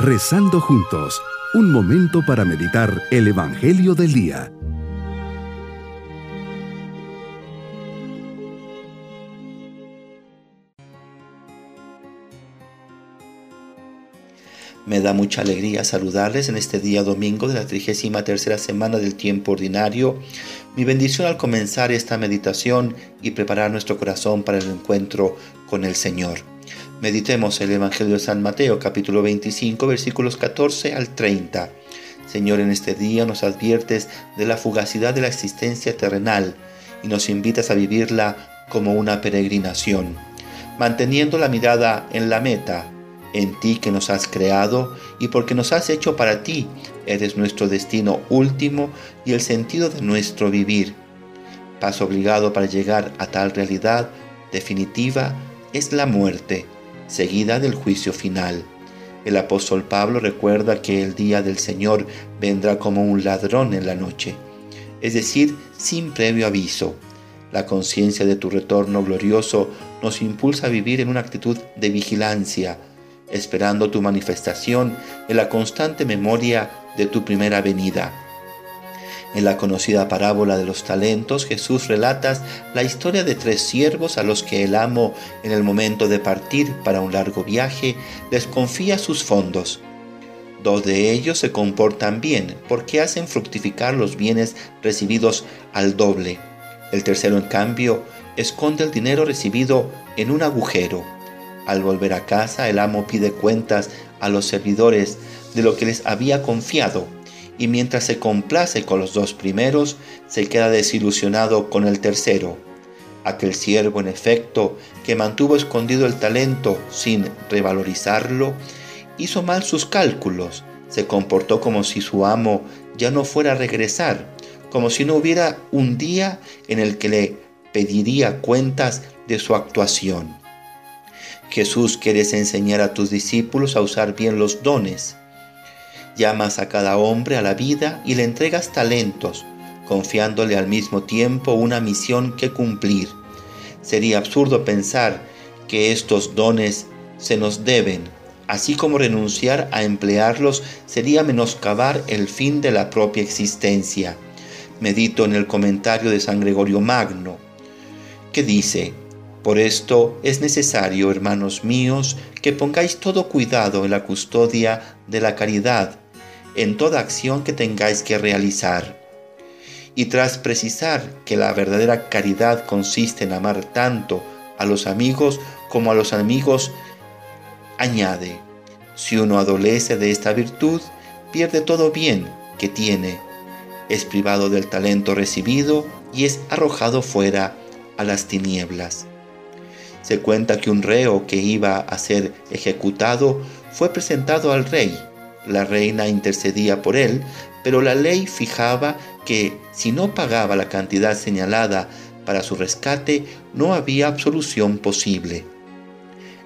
Rezando juntos, un momento para meditar el Evangelio del Día. Me da mucha alegría saludarles en este día domingo de la 33 semana del tiempo ordinario. Mi bendición al comenzar esta meditación y preparar nuestro corazón para el encuentro con el Señor. Meditemos el Evangelio de San Mateo capítulo 25 versículos 14 al 30. Señor, en este día nos adviertes de la fugacidad de la existencia terrenal y nos invitas a vivirla como una peregrinación, manteniendo la mirada en la meta, en ti que nos has creado y porque nos has hecho para ti, eres nuestro destino último y el sentido de nuestro vivir. Paso obligado para llegar a tal realidad definitiva es la muerte seguida del juicio final. El apóstol Pablo recuerda que el día del Señor vendrá como un ladrón en la noche, es decir, sin previo aviso. La conciencia de tu retorno glorioso nos impulsa a vivir en una actitud de vigilancia, esperando tu manifestación en la constante memoria de tu primera venida en la conocida parábola de los talentos, Jesús relata la historia de tres siervos a los que el amo, en el momento de partir para un largo viaje, les confía sus fondos. Dos de ellos se comportan bien porque hacen fructificar los bienes recibidos al doble. El tercero, en cambio, esconde el dinero recibido en un agujero. Al volver a casa, el amo pide cuentas a los servidores de lo que les había confiado y mientras se complace con los dos primeros, se queda desilusionado con el tercero. Aquel siervo, en efecto, que mantuvo escondido el talento sin revalorizarlo, hizo mal sus cálculos, se comportó como si su amo ya no fuera a regresar, como si no hubiera un día en el que le pediría cuentas de su actuación. Jesús, quieres enseñar a tus discípulos a usar bien los dones, Llamas a cada hombre a la vida y le entregas talentos, confiándole al mismo tiempo una misión que cumplir. Sería absurdo pensar que estos dones se nos deben, así como renunciar a emplearlos sería menoscabar el fin de la propia existencia. Medito en el comentario de San Gregorio Magno, que dice, por esto es necesario, hermanos míos, que pongáis todo cuidado en la custodia de la caridad, en toda acción que tengáis que realizar. Y tras precisar que la verdadera caridad consiste en amar tanto a los amigos como a los amigos, añade, si uno adolece de esta virtud, pierde todo bien que tiene, es privado del talento recibido y es arrojado fuera a las tinieblas. Se cuenta que un reo que iba a ser ejecutado fue presentado al rey la reina intercedía por él, pero la ley fijaba que si no pagaba la cantidad señalada para su rescate, no había absolución posible.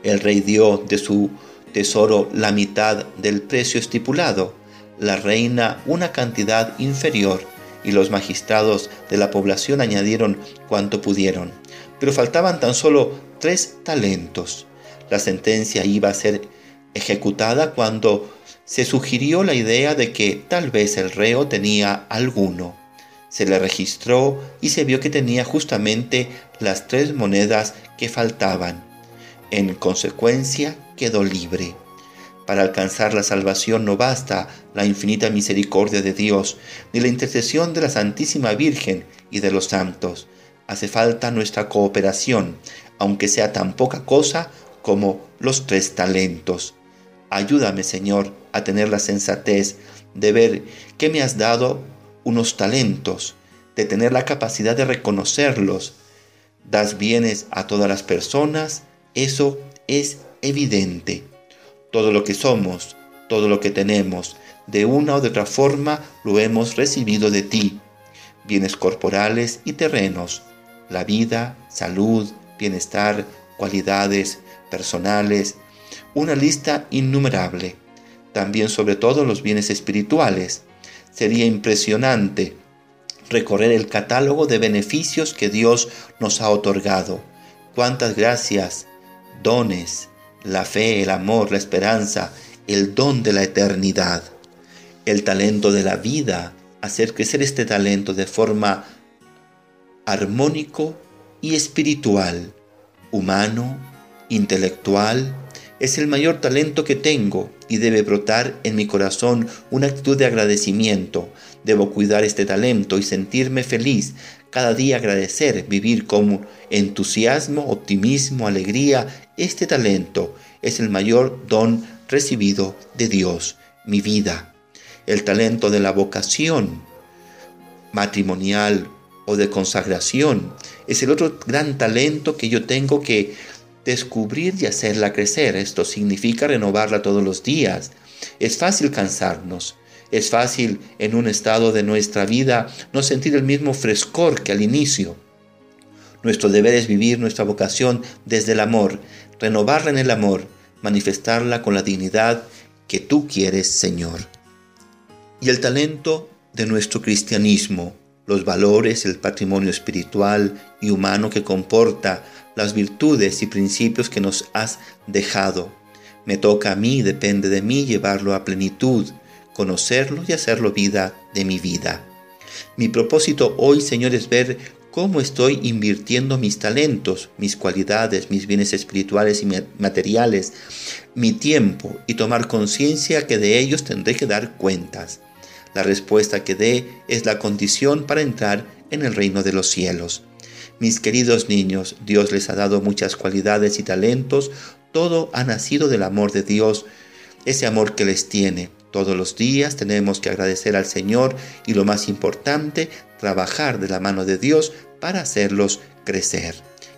El rey dio de su tesoro la mitad del precio estipulado, la reina una cantidad inferior y los magistrados de la población añadieron cuanto pudieron. Pero faltaban tan solo tres talentos. La sentencia iba a ser ejecutada cuando se sugirió la idea de que tal vez el reo tenía alguno. Se le registró y se vio que tenía justamente las tres monedas que faltaban. En consecuencia, quedó libre. Para alcanzar la salvación no basta la infinita misericordia de Dios, ni la intercesión de la Santísima Virgen y de los santos. Hace falta nuestra cooperación, aunque sea tan poca cosa como los tres talentos. Ayúdame, Señor, a tener la sensatez de ver que me has dado unos talentos, de tener la capacidad de reconocerlos. Das bienes a todas las personas, eso es evidente. Todo lo que somos, todo lo que tenemos, de una o de otra forma lo hemos recibido de ti. Bienes corporales y terrenos, la vida, salud, bienestar, cualidades personales, una lista innumerable. También sobre todo los bienes espirituales. Sería impresionante recorrer el catálogo de beneficios que Dios nos ha otorgado. Cuántas gracias, dones, la fe, el amor, la esperanza, el don de la eternidad. El talento de la vida, hacer crecer este talento de forma armónico y espiritual, humano, intelectual, es el mayor talento que tengo y debe brotar en mi corazón una actitud de agradecimiento. Debo cuidar este talento y sentirme feliz, cada día agradecer, vivir con entusiasmo, optimismo, alegría. Este talento es el mayor don recibido de Dios, mi vida. El talento de la vocación matrimonial o de consagración es el otro gran talento que yo tengo que descubrir y hacerla crecer. Esto significa renovarla todos los días. Es fácil cansarnos. Es fácil en un estado de nuestra vida no sentir el mismo frescor que al inicio. Nuestro deber es vivir nuestra vocación desde el amor, renovarla en el amor, manifestarla con la dignidad que tú quieres, Señor. Y el talento de nuestro cristianismo, los valores, el patrimonio espiritual y humano que comporta las virtudes y principios que nos has dejado. Me toca a mí, depende de mí llevarlo a plenitud, conocerlo y hacerlo vida de mi vida. Mi propósito hoy, Señor, es ver cómo estoy invirtiendo mis talentos, mis cualidades, mis bienes espirituales y materiales, mi tiempo y tomar conciencia que de ellos tendré que dar cuentas. La respuesta que dé es la condición para entrar en el reino de los cielos. Mis queridos niños, Dios les ha dado muchas cualidades y talentos, todo ha nacido del amor de Dios, ese amor que les tiene. Todos los días tenemos que agradecer al Señor y lo más importante, trabajar de la mano de Dios para hacerlos crecer.